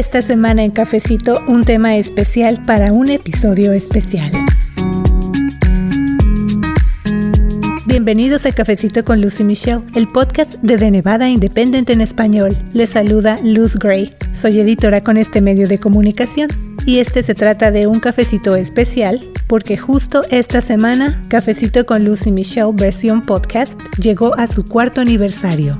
esta semana en Cafecito un tema especial para un episodio especial. Bienvenidos a Cafecito con Lucy Michelle, el podcast de The Nevada Independent en español. Les saluda Luz Gray. Soy editora con este medio de comunicación y este se trata de un cafecito especial porque justo esta semana Cafecito con Lucy Michelle versión podcast llegó a su cuarto aniversario.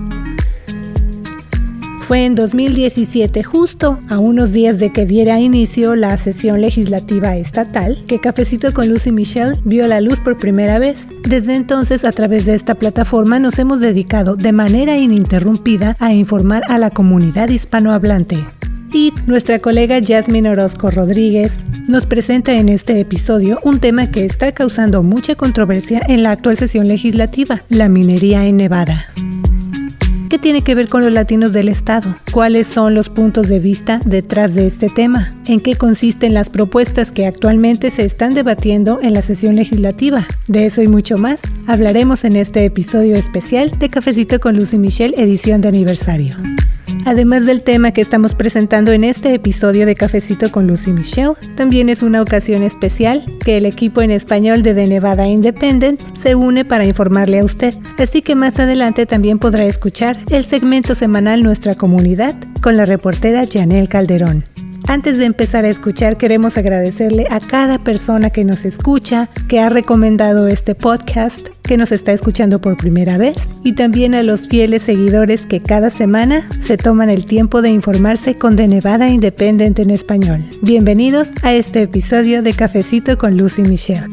Fue en 2017, justo a unos días de que diera inicio la sesión legislativa estatal, que Cafecito con Lucy Michelle vio la luz por primera vez. Desde entonces, a través de esta plataforma, nos hemos dedicado de manera ininterrumpida a informar a la comunidad hispanohablante. Y nuestra colega Jasmine Orozco Rodríguez nos presenta en este episodio un tema que está causando mucha controversia en la actual sesión legislativa, la minería en Nevada. ¿Qué tiene que ver con los latinos del Estado? ¿Cuáles son los puntos de vista detrás de este tema? ¿En qué consisten las propuestas que actualmente se están debatiendo en la sesión legislativa? De eso y mucho más hablaremos en este episodio especial de Cafecito con Lucy Michelle, edición de aniversario. Además del tema que estamos presentando en este episodio de Cafecito con Lucy Michelle, también es una ocasión especial que el equipo en español de The Nevada Independent se une para informarle a usted. Así que más adelante también podrá escuchar el segmento semanal Nuestra Comunidad con la reportera Janelle Calderón. Antes de empezar a escuchar, queremos agradecerle a cada persona que nos escucha, que ha recomendado este podcast, que nos está escuchando por primera vez y también a los fieles seguidores que cada semana se toman el tiempo de informarse con The Nevada Independent en español. Bienvenidos a este episodio de Cafecito con Lucy Michelle.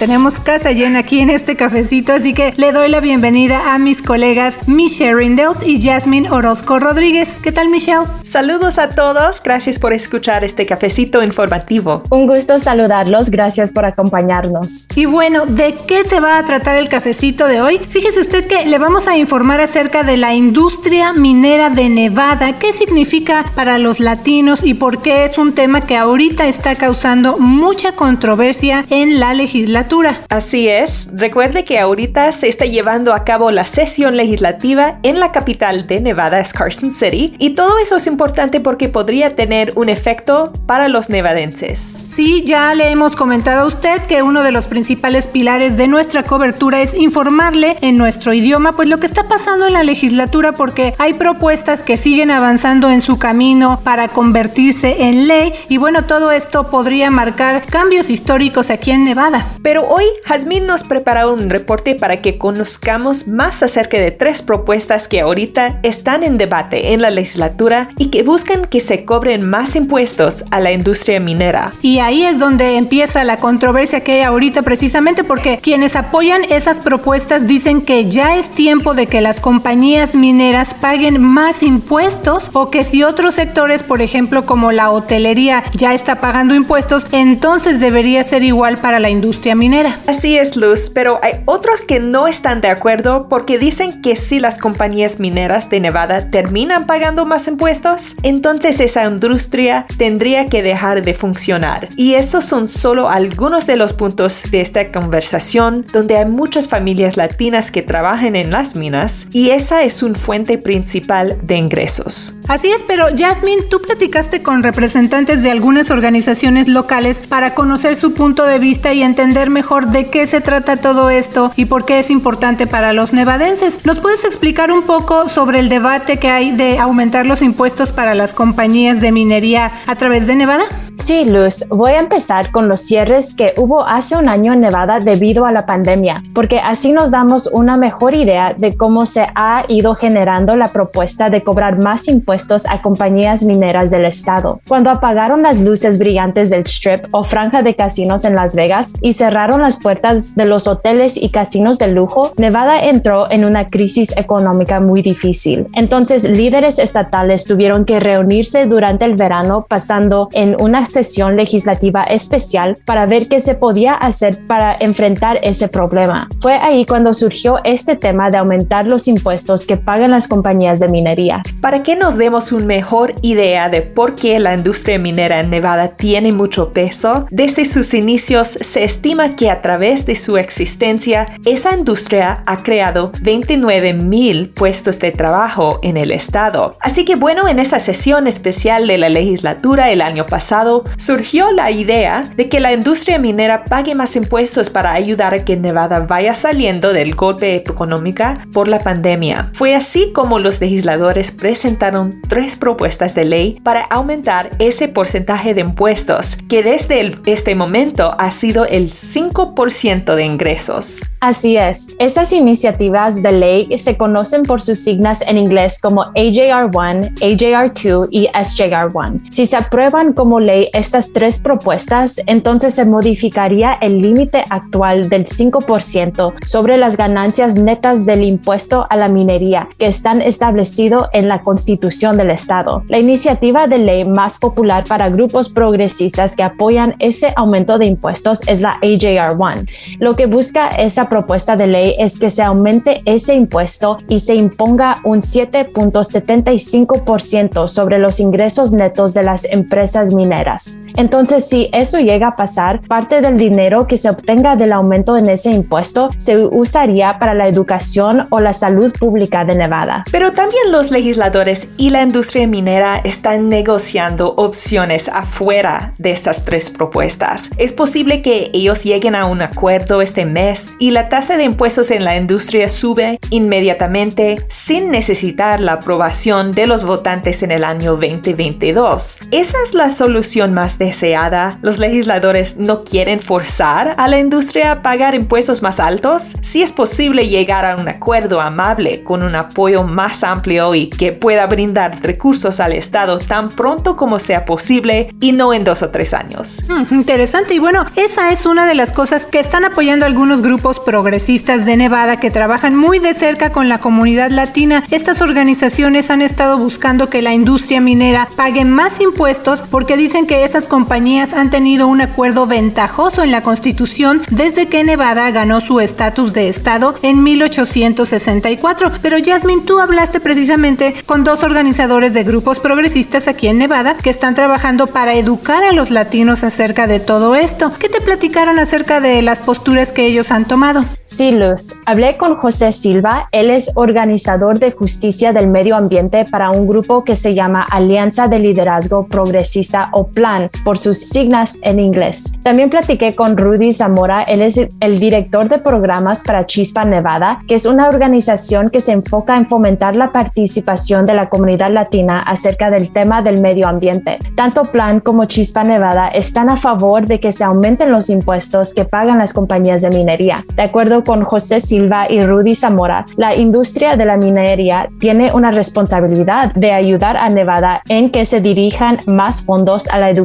Tenemos casa llena aquí en este cafecito, así que le doy la bienvenida a mis colegas Michelle Rindels y Jasmine Orozco Rodríguez. ¿Qué tal, Michelle? Saludos a todos, gracias por escuchar este cafecito informativo. Un gusto saludarlos, gracias por acompañarnos. Y bueno, ¿de qué se va a tratar el cafecito de hoy? Fíjese usted que le vamos a informar acerca de la industria minera de Nevada, qué significa para los latinos y por qué es un tema que ahorita está causando mucha controversia en la legislatura Así es. Recuerde que ahorita se está llevando a cabo la sesión legislativa en la capital de Nevada, es Carson City, y todo eso es importante porque podría tener un efecto para los nevadenses. Sí, ya le hemos comentado a usted que uno de los principales pilares de nuestra cobertura es informarle en nuestro idioma pues lo que está pasando en la legislatura porque hay propuestas que siguen avanzando en su camino para convertirse en ley y bueno, todo esto podría marcar cambios históricos aquí en Nevada. Pero hoy Jazmín nos preparó un reporte para que conozcamos más acerca de tres propuestas que ahorita están en debate en la legislatura y que buscan que se cobren más impuestos a la industria minera. Y ahí es donde empieza la controversia que hay ahorita precisamente porque quienes apoyan esas propuestas dicen que ya es tiempo de que las compañías mineras paguen más impuestos o que si otros sectores, por ejemplo como la hotelería, ya está pagando impuestos, entonces debería ser igual para la industria minera. Así es, Luz, pero hay otros que no están de acuerdo porque dicen que si las compañías mineras de Nevada terminan pagando más impuestos, entonces esa industria tendría que dejar de funcionar. Y esos son solo algunos de los puntos de esta conversación donde hay muchas familias latinas que trabajan en las minas y esa es una fuente principal de ingresos. Así es, pero Jasmine, tú platicaste con representantes de algunas organizaciones locales para conocer su punto de vista y entender mejor de qué se trata todo esto y por qué es importante para los nevadenses. ¿Nos puedes explicar un poco sobre el debate que hay de aumentar los impuestos para las compañías de minería a través de Nevada? Sí, Luz, voy a empezar con los cierres que hubo hace un año en Nevada debido a la pandemia, porque así nos damos una mejor idea de cómo se ha ido generando la propuesta de cobrar más impuestos a compañías mineras del estado. Cuando apagaron las luces brillantes del strip o franja de casinos en Las Vegas y cerraron las puertas de los hoteles y casinos de lujo, Nevada entró en una crisis económica muy difícil. Entonces, líderes estatales tuvieron que reunirse durante el verano pasando en una sesión legislativa especial para ver qué se podía hacer para enfrentar ese problema. Fue ahí cuando surgió este tema de aumentar los impuestos que pagan las compañías de minería. Para que nos demos una mejor idea de por qué la industria minera en Nevada tiene mucho peso, desde sus inicios se estima que a través de su existencia, esa industria ha creado 29 mil puestos de trabajo en el estado. Así que bueno, en esa sesión especial de la legislatura el año pasado, surgió la idea de que la industria minera pague más impuestos para ayudar a que Nevada vaya saliendo del golpe económico por la pandemia. Fue así como los legisladores presentaron tres propuestas de ley para aumentar ese porcentaje de impuestos, que desde este momento ha sido el 5% de ingresos. Así es, esas iniciativas de ley se conocen por sus signas en inglés como AJR1, AJR2 y SJR1. Si se aprueban como ley estas tres propuestas, entonces se modificaría el límite actual del 5% sobre las ganancias netas del impuesto a la minería que están establecido en la Constitución del Estado. La iniciativa de ley más popular para grupos progresistas que apoyan ese aumento de impuestos es la AJR1. Lo que busca esa propuesta de ley es que se aumente ese impuesto y se imponga un 7.75% sobre los ingresos netos de las empresas mineras. Entonces, si eso llega a pasar, parte del dinero que se obtenga del aumento en ese impuesto se usaría para la educación o la salud pública de Nevada. Pero también los legisladores y la industria minera están negociando opciones afuera de estas tres propuestas. Es posible que ellos lleguen a un acuerdo este mes y la tasa de impuestos en la industria sube inmediatamente sin necesitar la aprobación de los votantes en el año 2022. Esa es la solución más deseada. Los legisladores no quieren forzar a la industria a pagar impuestos más altos. Si es posible llegar a un acuerdo amable con un apoyo más amplio y que pueda brindar recursos al Estado tan pronto como sea posible y no en dos o tres años. Mm, interesante y bueno, esa es una de las cosas que están apoyando algunos grupos progresistas de Nevada que trabajan muy de cerca con la comunidad latina. Estas organizaciones han estado buscando que la industria minera pague más impuestos porque dicen que esas compañías han tenido un acuerdo ventajoso en la Constitución desde que Nevada ganó su estatus de estado en 1864. Pero Jasmine, tú hablaste precisamente con dos organizadores de grupos progresistas aquí en Nevada que están trabajando para educar a los latinos acerca de todo esto. ¿Qué te platicaron acerca de las posturas que ellos han tomado? Sí, Luz. Hablé con José Silva. Él es organizador de justicia del medio ambiente para un grupo que se llama Alianza de Liderazgo Progresista o Por sus signas en inglés. También platiqué con Rudy Zamora, él es el director de programas para Chispa Nevada, que es una organización que se enfoca en fomentar la participación de la comunidad latina acerca del tema del medio ambiente. Tanto Plan como Chispa Nevada están a favor de que se aumenten los impuestos que pagan las compañías de minería. De acuerdo con José Silva y Rudy Zamora, la industria de la minería tiene una responsabilidad de ayudar a Nevada en que se dirijan más fondos a la educación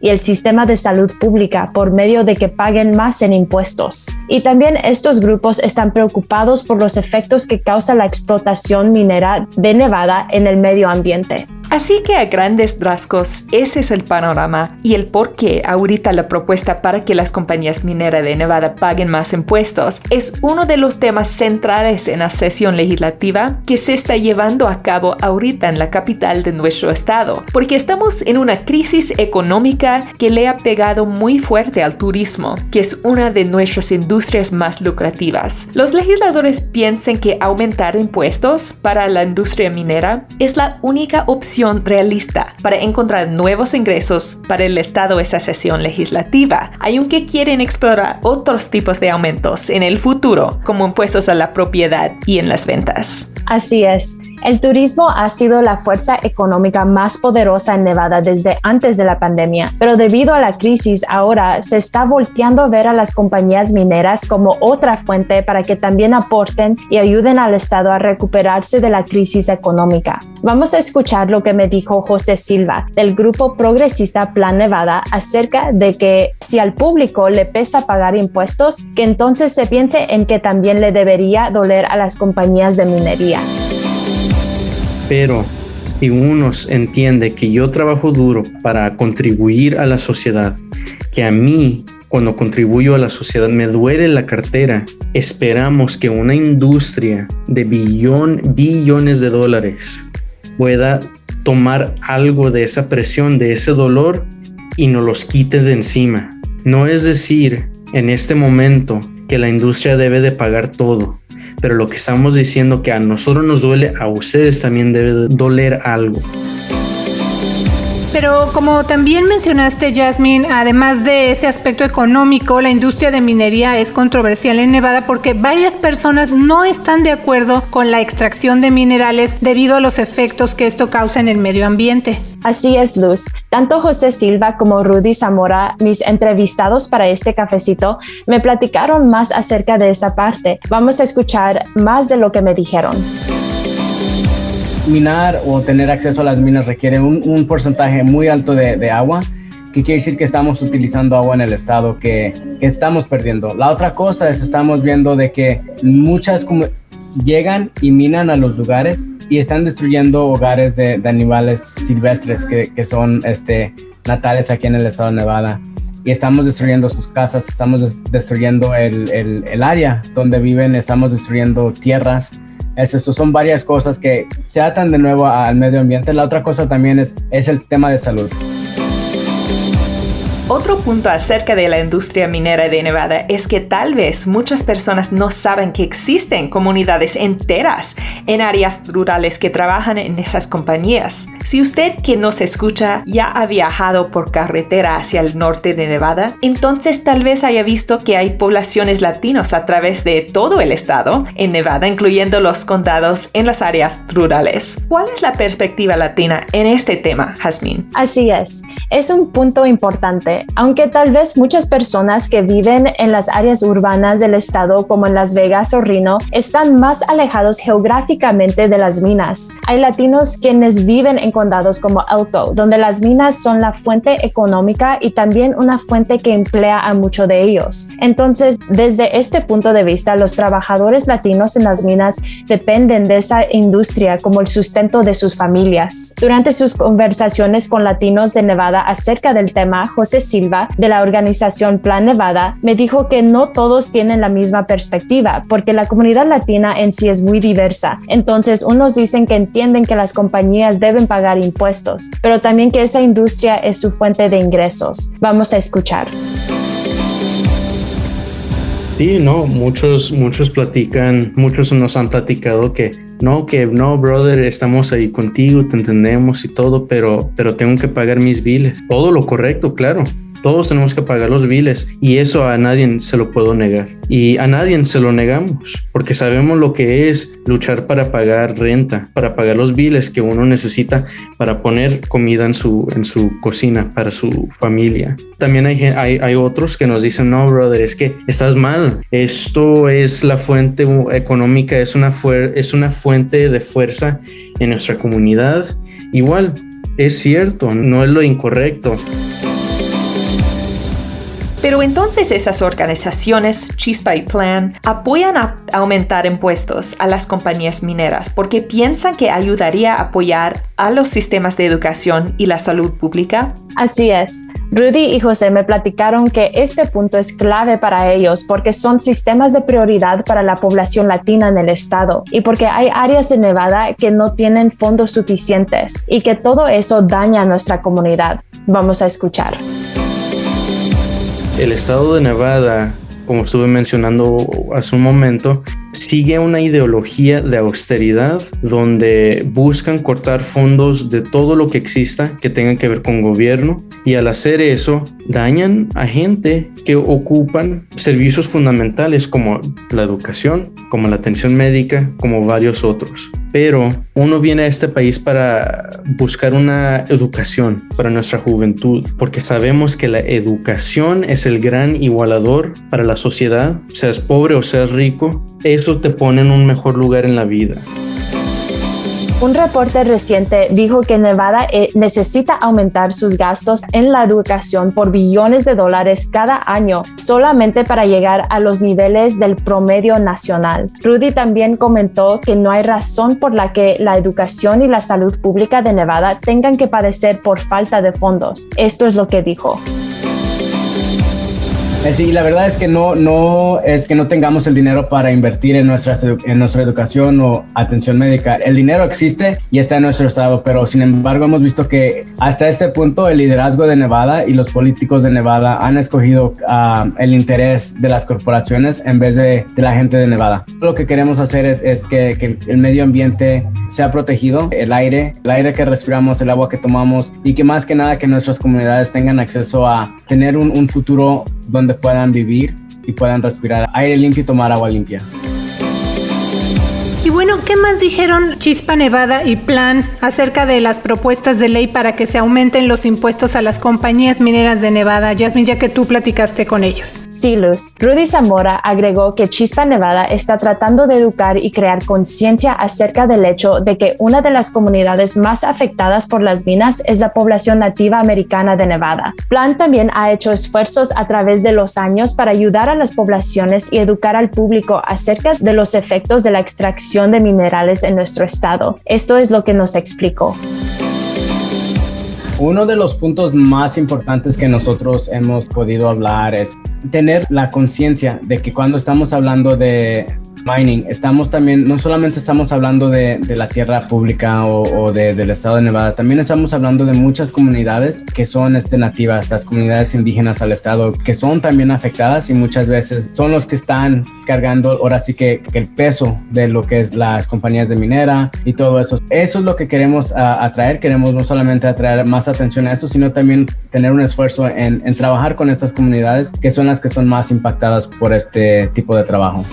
y el sistema de salud pública por medio de que paguen más en impuestos. Y también estos grupos están preocupados por los efectos que causa la explotación minera de Nevada en el medio ambiente. Así que a grandes rasgos, ese es el panorama y el por qué ahorita la propuesta para que las compañías mineras de Nevada paguen más impuestos es uno de los temas centrales en la sesión legislativa que se está llevando a cabo ahorita en la capital de nuestro estado, porque estamos en una crisis económica que le ha pegado muy fuerte al turismo, que es una de nuestras industrias más lucrativas. Los legisladores piensan que aumentar impuestos para la industria minera es la única opción realista para encontrar nuevos ingresos para el Estado esa sesión legislativa, aunque quieren explorar otros tipos de aumentos en el futuro, como impuestos a la propiedad y en las ventas. Así es. El turismo ha sido la fuerza económica más poderosa en Nevada desde antes de la pandemia, pero debido a la crisis ahora se está volteando a ver a las compañías mineras como otra fuente para que también aporten y ayuden al Estado a recuperarse de la crisis económica. Vamos a escuchar lo que me dijo José Silva del grupo progresista Plan Nevada acerca de que si al público le pesa pagar impuestos, que entonces se piense en que también le debería doler a las compañías de minería. Pero si uno entiende que yo trabajo duro para contribuir a la sociedad, que a mí cuando contribuyo a la sociedad me duele la cartera, esperamos que una industria de billón, billones de dólares pueda tomar algo de esa presión, de ese dolor y nos los quite de encima. No es decir en este momento que la industria debe de pagar todo, pero lo que estamos diciendo que a nosotros nos duele, a ustedes también debe doler algo. Pero como también mencionaste, Jasmine, además de ese aspecto económico, la industria de minería es controversial en Nevada porque varias personas no están de acuerdo con la extracción de minerales debido a los efectos que esto causa en el medio ambiente. Así es, Luz. Tanto José Silva como Rudy Zamora, mis entrevistados para este cafecito, me platicaron más acerca de esa parte. Vamos a escuchar más de lo que me dijeron minar o tener acceso a las minas requiere un, porcentaje muy alto de, agua, que quiere decir que estamos utilizando agua en el estado que, estamos perdiendo. La otra cosa es, estamos viendo de que muchas llegan y minan a los lugares y están destruyendo hogares de, animales silvestres que, que, son este, natales aquí en el estado de Nevada. Y estamos destruyendo sus casas, estamos destruyendo el, el, el área donde viven, estamos destruyendo tierras eso, son varias cosas que se atan de nuevo al medio ambiente. La otra cosa también es, es el tema de salud. Punto acerca de la industria minera de Nevada es que tal vez muchas personas no saben que existen comunidades enteras en áreas rurales que trabajan en esas compañías. Si usted que nos escucha ya ha viajado por carretera hacia el norte de Nevada, entonces tal vez haya visto que hay poblaciones latinos a través de todo el estado en Nevada, incluyendo los condados en las áreas rurales. ¿Cuál es la perspectiva latina en este tema, Jasmine? Así es, es un punto importante aunque tal vez muchas personas que viven en las áreas urbanas del estado como en Las Vegas o Reno están más alejados geográficamente de las minas. Hay latinos quienes viven en condados como Elko, donde las minas son la fuente económica y también una fuente que emplea a muchos de ellos. Entonces, desde este punto de vista, los trabajadores latinos en las minas dependen de esa industria como el sustento de sus familias. Durante sus conversaciones con latinos de Nevada acerca del tema, José Silva de la organización Plan Nevada me dijo que no todos tienen la misma perspectiva porque la comunidad latina en sí es muy diversa. Entonces, unos dicen que entienden que las compañías deben pagar impuestos, pero también que esa industria es su fuente de ingresos. Vamos a escuchar. Sí, no, muchos, muchos platican, muchos nos han platicado que no, que no, brother, estamos ahí contigo, te entendemos y todo, pero, pero tengo que pagar mis biles. Todo lo correcto, claro. Todos tenemos que pagar los biles y eso a nadie se lo puedo negar. Y a nadie se lo negamos porque sabemos lo que es luchar para pagar renta, para pagar los biles que uno necesita para poner comida en su, en su cocina para su familia. También hay, hay, hay otros que nos dicen, no, brother, es que estás mal. Esto es la fuente económica, es una, es una fuente de fuerza en nuestra comunidad. Igual, es cierto, no es lo incorrecto. Pero entonces esas organizaciones, Chispa y Plan, apoyan a aumentar impuestos a las compañías mineras porque piensan que ayudaría a apoyar a los sistemas de educación y la salud pública. Así es. Rudy y José me platicaron que este punto es clave para ellos porque son sistemas de prioridad para la población latina en el estado y porque hay áreas en Nevada que no tienen fondos suficientes y que todo eso daña a nuestra comunidad. Vamos a escuchar. El estado de Nevada, como estuve mencionando hace un momento, sigue una ideología de austeridad donde buscan cortar fondos de todo lo que exista que tenga que ver con gobierno y al hacer eso dañan a gente que ocupan servicios fundamentales como la educación, como la atención médica, como varios otros. Pero uno viene a este país para buscar una educación para nuestra juventud, porque sabemos que la educación es el gran igualador para la sociedad, seas pobre o seas rico, eso te pone en un mejor lugar en la vida. Un reporte reciente dijo que Nevada eh, necesita aumentar sus gastos en la educación por billones de dólares cada año solamente para llegar a los niveles del promedio nacional. Rudy también comentó que no hay razón por la que la educación y la salud pública de Nevada tengan que padecer por falta de fondos. Esto es lo que dijo. Eh, sí, la verdad es que no, no es que no tengamos el dinero para invertir en nuestra, en nuestra educación o atención médica. El dinero existe y está en nuestro estado, pero sin embargo hemos visto que hasta este punto el liderazgo de Nevada y los políticos de Nevada han escogido uh, el interés de las corporaciones en vez de, de, la gente de Nevada. Lo que queremos hacer es, es que, que, el medio ambiente sea protegido, el aire, el aire que respiramos, el agua que tomamos y que más que nada que nuestras comunidades tengan acceso a tener un, un futuro donde puedan vivir y puedan respirar aire limpio y tomar agua limpia. Y bueno, ¿qué más dijeron Chispa Nevada y Plan acerca de las propuestas de ley para que se aumenten los impuestos a las compañías mineras de Nevada? Yasmin, ya que tú platicaste con ellos. Sí, Luz. Rudy Zamora agregó que Chispa Nevada está tratando de educar y crear conciencia acerca del hecho de que una de las comunidades más afectadas por las minas es la población nativa americana de Nevada. Plan también ha hecho esfuerzos a través de los años para ayudar a las poblaciones y educar al público acerca de los efectos de la extracción de minerales en nuestro estado. Esto es lo que nos explicó. Uno de los puntos más importantes que nosotros hemos podido hablar es tener la conciencia de que cuando estamos hablando de mining, estamos también, no solamente estamos hablando de, la tierra pública o, de, del estado de Nevada, también estamos hablando de muchas comunidades que son este, nativas, las comunidades indígenas al estado, que son también afectadas y muchas veces son los que están cargando ahora sí que, el peso de lo que es las compañías de minera y todo eso. Eso es lo que queremos atraer, queremos no solamente atraer más atención a eso, sino también tener un esfuerzo en, en trabajar con estas comunidades que son las que son más impactadas por este tipo de trabajo.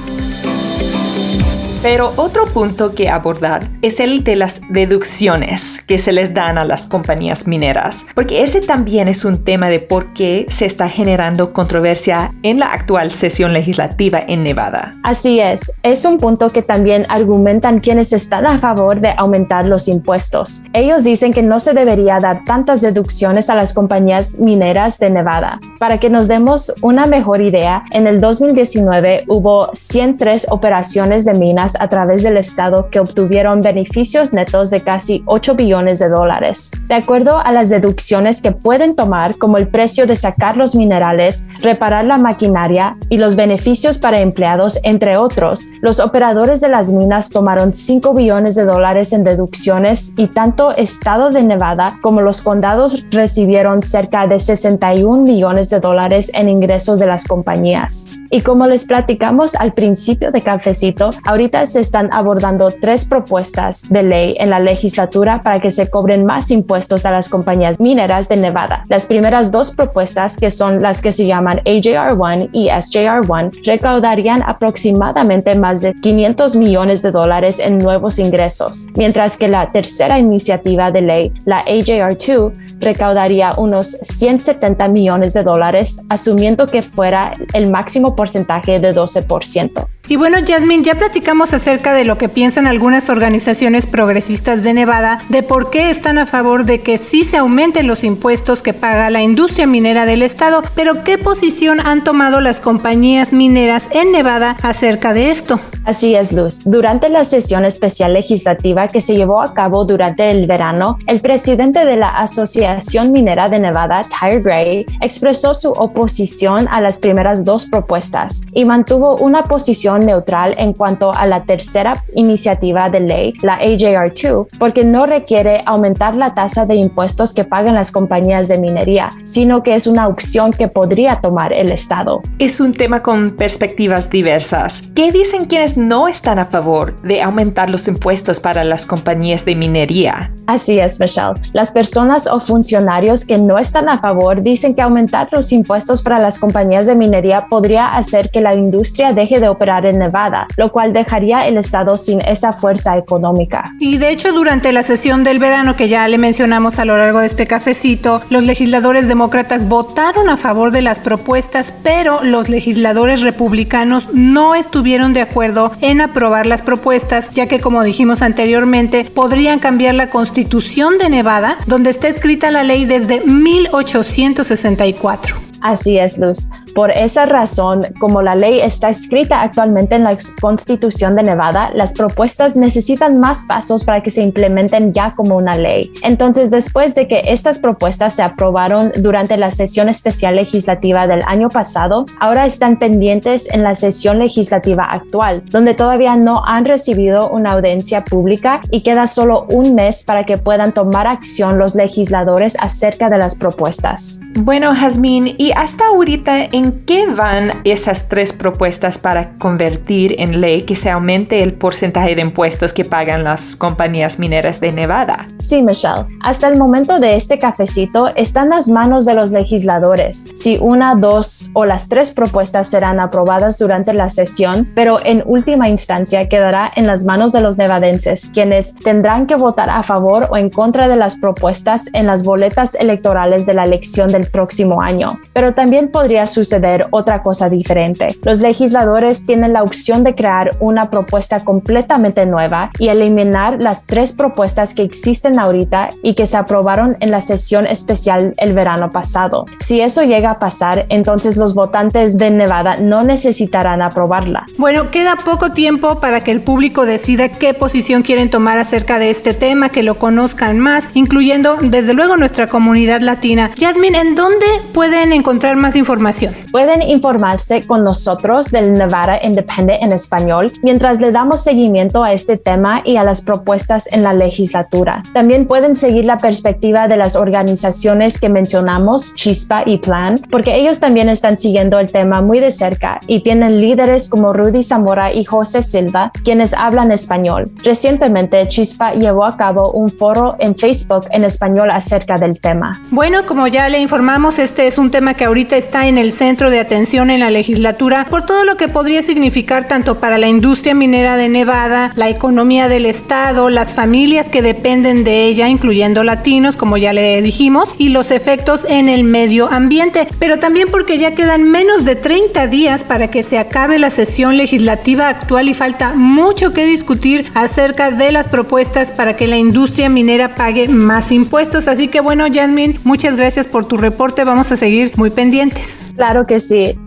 Pero otro punto que abordar es el de las deducciones que se les dan a las compañías mineras, porque ese también es un tema de por qué se está generando controversia en la actual sesión legislativa en Nevada. Así es, es un punto que también argumentan quienes están a favor de aumentar los impuestos. Ellos dicen que no se debería dar tantas deducciones a las compañías mineras de Nevada. Para que nos demos una mejor idea, en el 2019 hubo 103 operaciones de minas a través del Estado que obtuvieron beneficios netos de casi 8 billones de dólares. De acuerdo a las deducciones que pueden tomar como el precio de sacar los minerales, reparar la maquinaria y los beneficios para empleados, entre otros, los operadores de las minas tomaron 5 billones de dólares en deducciones y tanto Estado de Nevada como los condados recibieron cerca de 61 millones de dólares en ingresos de las compañías. Y como les platicamos al principio de Cafecito, ahorita se están abordando tres propuestas de ley en la legislatura para que se cobren más impuestos a las compañías mineras de Nevada. Las primeras dos propuestas, que son las que se llaman AJR1 y SJR1, recaudarían aproximadamente más de 500 millones de dólares en nuevos ingresos, mientras que la tercera iniciativa de ley, la AJR2, recaudaría unos 170 millones de dólares, asumiendo que fuera el máximo porcentaje de 12%. Y bueno, Jasmine, ya platicamos acerca de lo que piensan algunas organizaciones progresistas de Nevada, de por qué están a favor de que sí se aumenten los impuestos que paga la industria minera del estado, pero ¿qué posición han tomado las compañías mineras en Nevada acerca de esto? Así es, Luz. Durante la sesión especial legislativa que se llevó a cabo durante el verano, el presidente de la Asociación Minera de Nevada, Tyre Gray, expresó su oposición a las primeras dos propuestas y mantuvo una posición neutral en cuanto a la tercera iniciativa de ley, la AJR2, porque no requiere aumentar la tasa de impuestos que pagan las compañías de minería, sino que es una opción que podría tomar el Estado. Es un tema con perspectivas diversas. ¿Qué dicen quienes no están a favor de aumentar los impuestos para las compañías de minería? Así es, Michelle. Las personas o funcionarios que no están a favor dicen que aumentar los impuestos para las compañías de minería podría hacer que la industria deje de operar en Nevada, lo cual dejaría el estado sin esa fuerza económica. Y de hecho, durante la sesión del verano que ya le mencionamos a lo largo de este cafecito, los legisladores demócratas votaron a favor de las propuestas, pero los legisladores republicanos no estuvieron de acuerdo en aprobar las propuestas, ya que como dijimos anteriormente, podrían cambiar la constitución de Nevada, donde está escrita la ley desde 1864. Así es, Luz. Por esa razón, como la ley está escrita actualmente en la Constitución de Nevada, las propuestas necesitan más pasos para que se implementen ya como una ley. Entonces, después de que estas propuestas se aprobaron durante la sesión especial legislativa del año pasado, ahora están pendientes en la sesión legislativa actual, donde todavía no han recibido una audiencia pública y queda solo un mes para que puedan tomar acción los legisladores acerca de las propuestas. Bueno, Jazmín, y hasta ahorita, ¿en qué van esas tres propuestas para convertir en ley que se aumente el porcentaje de impuestos que pagan las compañías mineras de Nevada? Sí, Michelle. Hasta el momento de este cafecito están las manos de los legisladores. Si una, dos o las tres propuestas serán aprobadas durante la sesión, pero en última instancia quedará en las manos de los nevadenses, quienes tendrán que votar a favor o en contra de las propuestas en las boletas electorales de la elección del próximo año. Pero también podría suceder otra cosa diferente. Los legisladores tienen la opción de crear una propuesta completamente nueva y eliminar las tres propuestas que existen ahorita y que se aprobaron en la sesión especial el verano pasado. Si eso llega a pasar, entonces los votantes de Nevada no necesitarán aprobarla. Bueno, queda poco tiempo para que el público decida qué posición quieren tomar acerca de este tema, que lo conozcan más, incluyendo desde luego nuestra comunidad latina. Jasmine, ¿en dónde pueden encontrar más información? Pueden informarse con nosotros del Nevada Independent en español mientras le damos seguimiento a este tema y a las propuestas en la legislatura. También pueden seguir la perspectiva de las organizaciones que mencionamos, Chispa y Plan, porque ellos también están siguiendo el tema muy de cerca y tienen líderes como Rudy Zamora y José Silva, quienes hablan español. Recientemente, Chispa llevó a cabo un foro en Facebook en español acerca del tema. Bueno, como ya le informamos, este es un tema que ahorita está en el centro de atención en la legislatura por todo lo que podría significar tanto para la industria minera de Nevada, la economía del estado, las familias que dependen de ella, incluyendo latinos, como ya le dijimos, y los efectos en el medio ambiente, pero también porque ya quedan menos de 30 días para que se acabe la sesión legislativa actual y falta mucho que discutir acerca de las propuestas para que la industria minera pague más impuestos. Así que bueno, Jasmine, muchas gracias por tu reporte. Vamos a seguir muy pendientes. Que sí.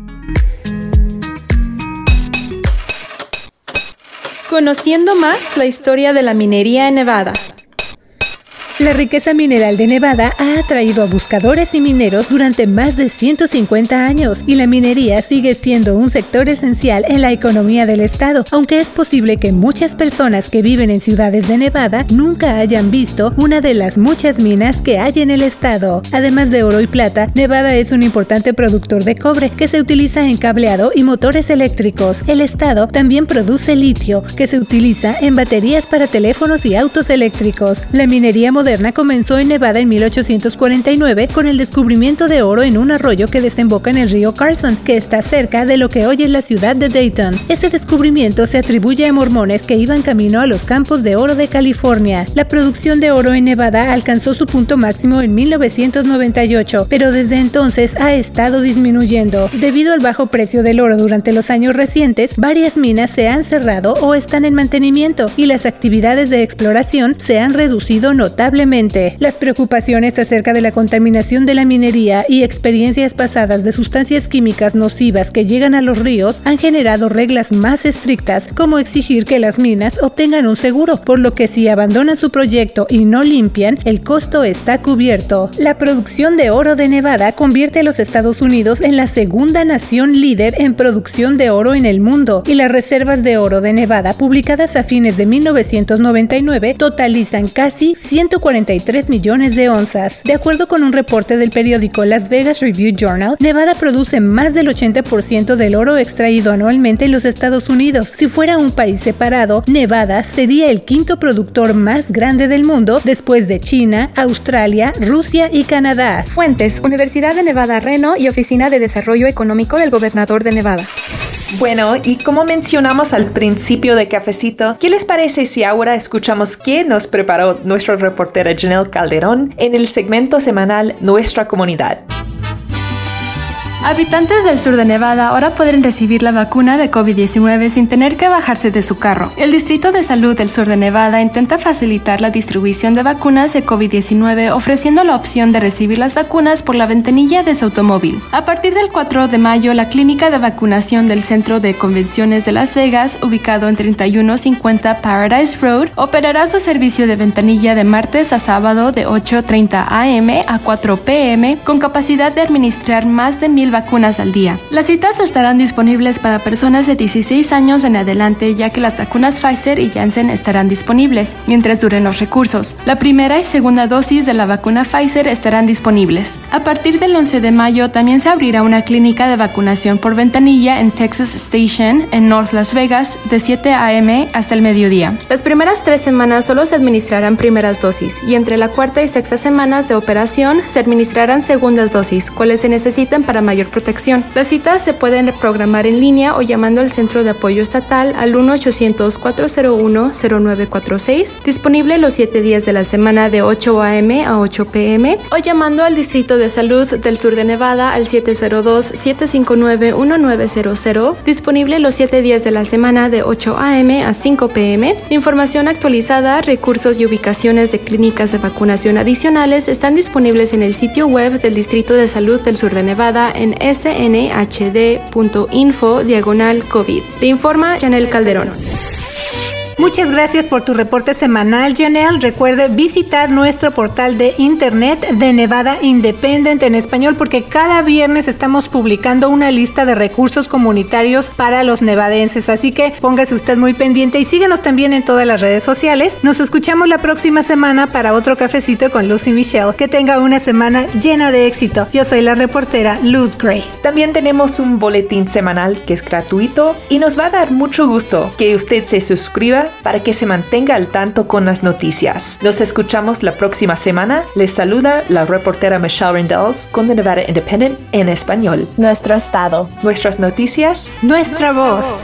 Conociendo más la historia de la minería en Nevada. La riqueza mineral de Nevada ha atraído a buscadores y mineros durante más de 150 años y la minería sigue siendo un sector esencial en la economía del estado, aunque es posible que muchas personas que viven en ciudades de Nevada nunca hayan visto una de las muchas minas que hay en el estado. Además de oro y plata, Nevada es un importante productor de cobre que se utiliza en cableado y motores eléctricos. El estado también produce litio, que se utiliza en baterías para teléfonos y autos eléctricos. La minería moderna comenzó en Nevada en 1849 con el descubrimiento de oro en un arroyo que desemboca en el río Carson, que está cerca de lo que hoy es la ciudad de Dayton. Ese descubrimiento se atribuye a mormones que iban camino a los campos de oro de California. La producción de oro en Nevada alcanzó su punto máximo en 1998, pero desde entonces ha estado disminuyendo. Debido al bajo precio del oro durante los años recientes, varias minas se han cerrado o están en mantenimiento y las actividades de exploración se han reducido notablemente las preocupaciones acerca de la contaminación de la minería y experiencias pasadas de sustancias químicas nocivas que llegan a los ríos han generado reglas más estrictas como exigir que las minas obtengan un seguro, por lo que si abandonan su proyecto y no limpian, el costo está cubierto. La producción de oro de Nevada convierte a los Estados Unidos en la segunda nación líder en producción de oro en el mundo y las reservas de oro de Nevada publicadas a fines de 1999 totalizan casi 140 43 millones de onzas. De acuerdo con un reporte del periódico Las Vegas Review Journal, Nevada produce más del 80% del oro extraído anualmente en los Estados Unidos. Si fuera un país separado, Nevada sería el quinto productor más grande del mundo después de China, Australia, Rusia y Canadá. Fuentes, Universidad de Nevada Reno y Oficina de Desarrollo Económico del Gobernador de Nevada. Bueno, y como mencionamos al principio de Cafecito, ¿qué les parece si ahora escuchamos qué nos preparó nuestra reportera Janelle Calderón en el segmento semanal Nuestra Comunidad? Habitantes del sur de Nevada ahora pueden recibir la vacuna de COVID-19 sin tener que bajarse de su carro. El Distrito de Salud del sur de Nevada intenta facilitar la distribución de vacunas de COVID-19 ofreciendo la opción de recibir las vacunas por la ventanilla de su automóvil. A partir del 4 de mayo, la clínica de vacunación del Centro de Convenciones de Las Vegas, ubicado en 3150 Paradise Road, operará su servicio de ventanilla de martes a sábado de 8.30 am a 4 pm con capacidad de administrar más de mil vacunas al día. Las citas estarán disponibles para personas de 16 años en adelante, ya que las vacunas Pfizer y Janssen estarán disponibles mientras duren los recursos. La primera y segunda dosis de la vacuna Pfizer estarán disponibles. A partir del 11 de mayo también se abrirá una clínica de vacunación por ventanilla en Texas Station, en North Las Vegas, de 7 a.m. hasta el mediodía. Las primeras tres semanas solo se administrarán primeras dosis y entre la cuarta y sexta semanas de operación se administrarán segundas dosis, cuales se necesitan para mayor protección. Las citas se pueden programar en línea o llamando al Centro de Apoyo Estatal al 1-800-401-0946, disponible los 7 días de la semana de 8 a.m. a 8 p.m. o llamando al Distrito de Salud del Sur de Nevada al 702-759-1900, disponible los 7 días de la semana de 8 a.m. a 5 p.m. Información actualizada, recursos y ubicaciones de clínicas de vacunación adicionales están disponibles en el sitio web del Distrito de Salud del Sur de Nevada en snhd.info diagonal COVID. Le informa Janel Calderón. Muchas gracias por tu reporte semanal, Janelle. Recuerde visitar nuestro portal de internet de Nevada Independent en español porque cada viernes estamos publicando una lista de recursos comunitarios para los nevadenses. Así que póngase usted muy pendiente y síguenos también en todas las redes sociales. Nos escuchamos la próxima semana para otro cafecito con Lucy Michelle. Que tenga una semana llena de éxito. Yo soy la reportera Luz Gray. También tenemos un boletín semanal que es gratuito y nos va a dar mucho gusto que usted se suscriba para que se mantenga al tanto con las noticias. Nos escuchamos la próxima semana. Les saluda la reportera Michelle Rendells con The Nevada Independent en español. Nuestro estado. Nuestras noticias. Nuestra voz.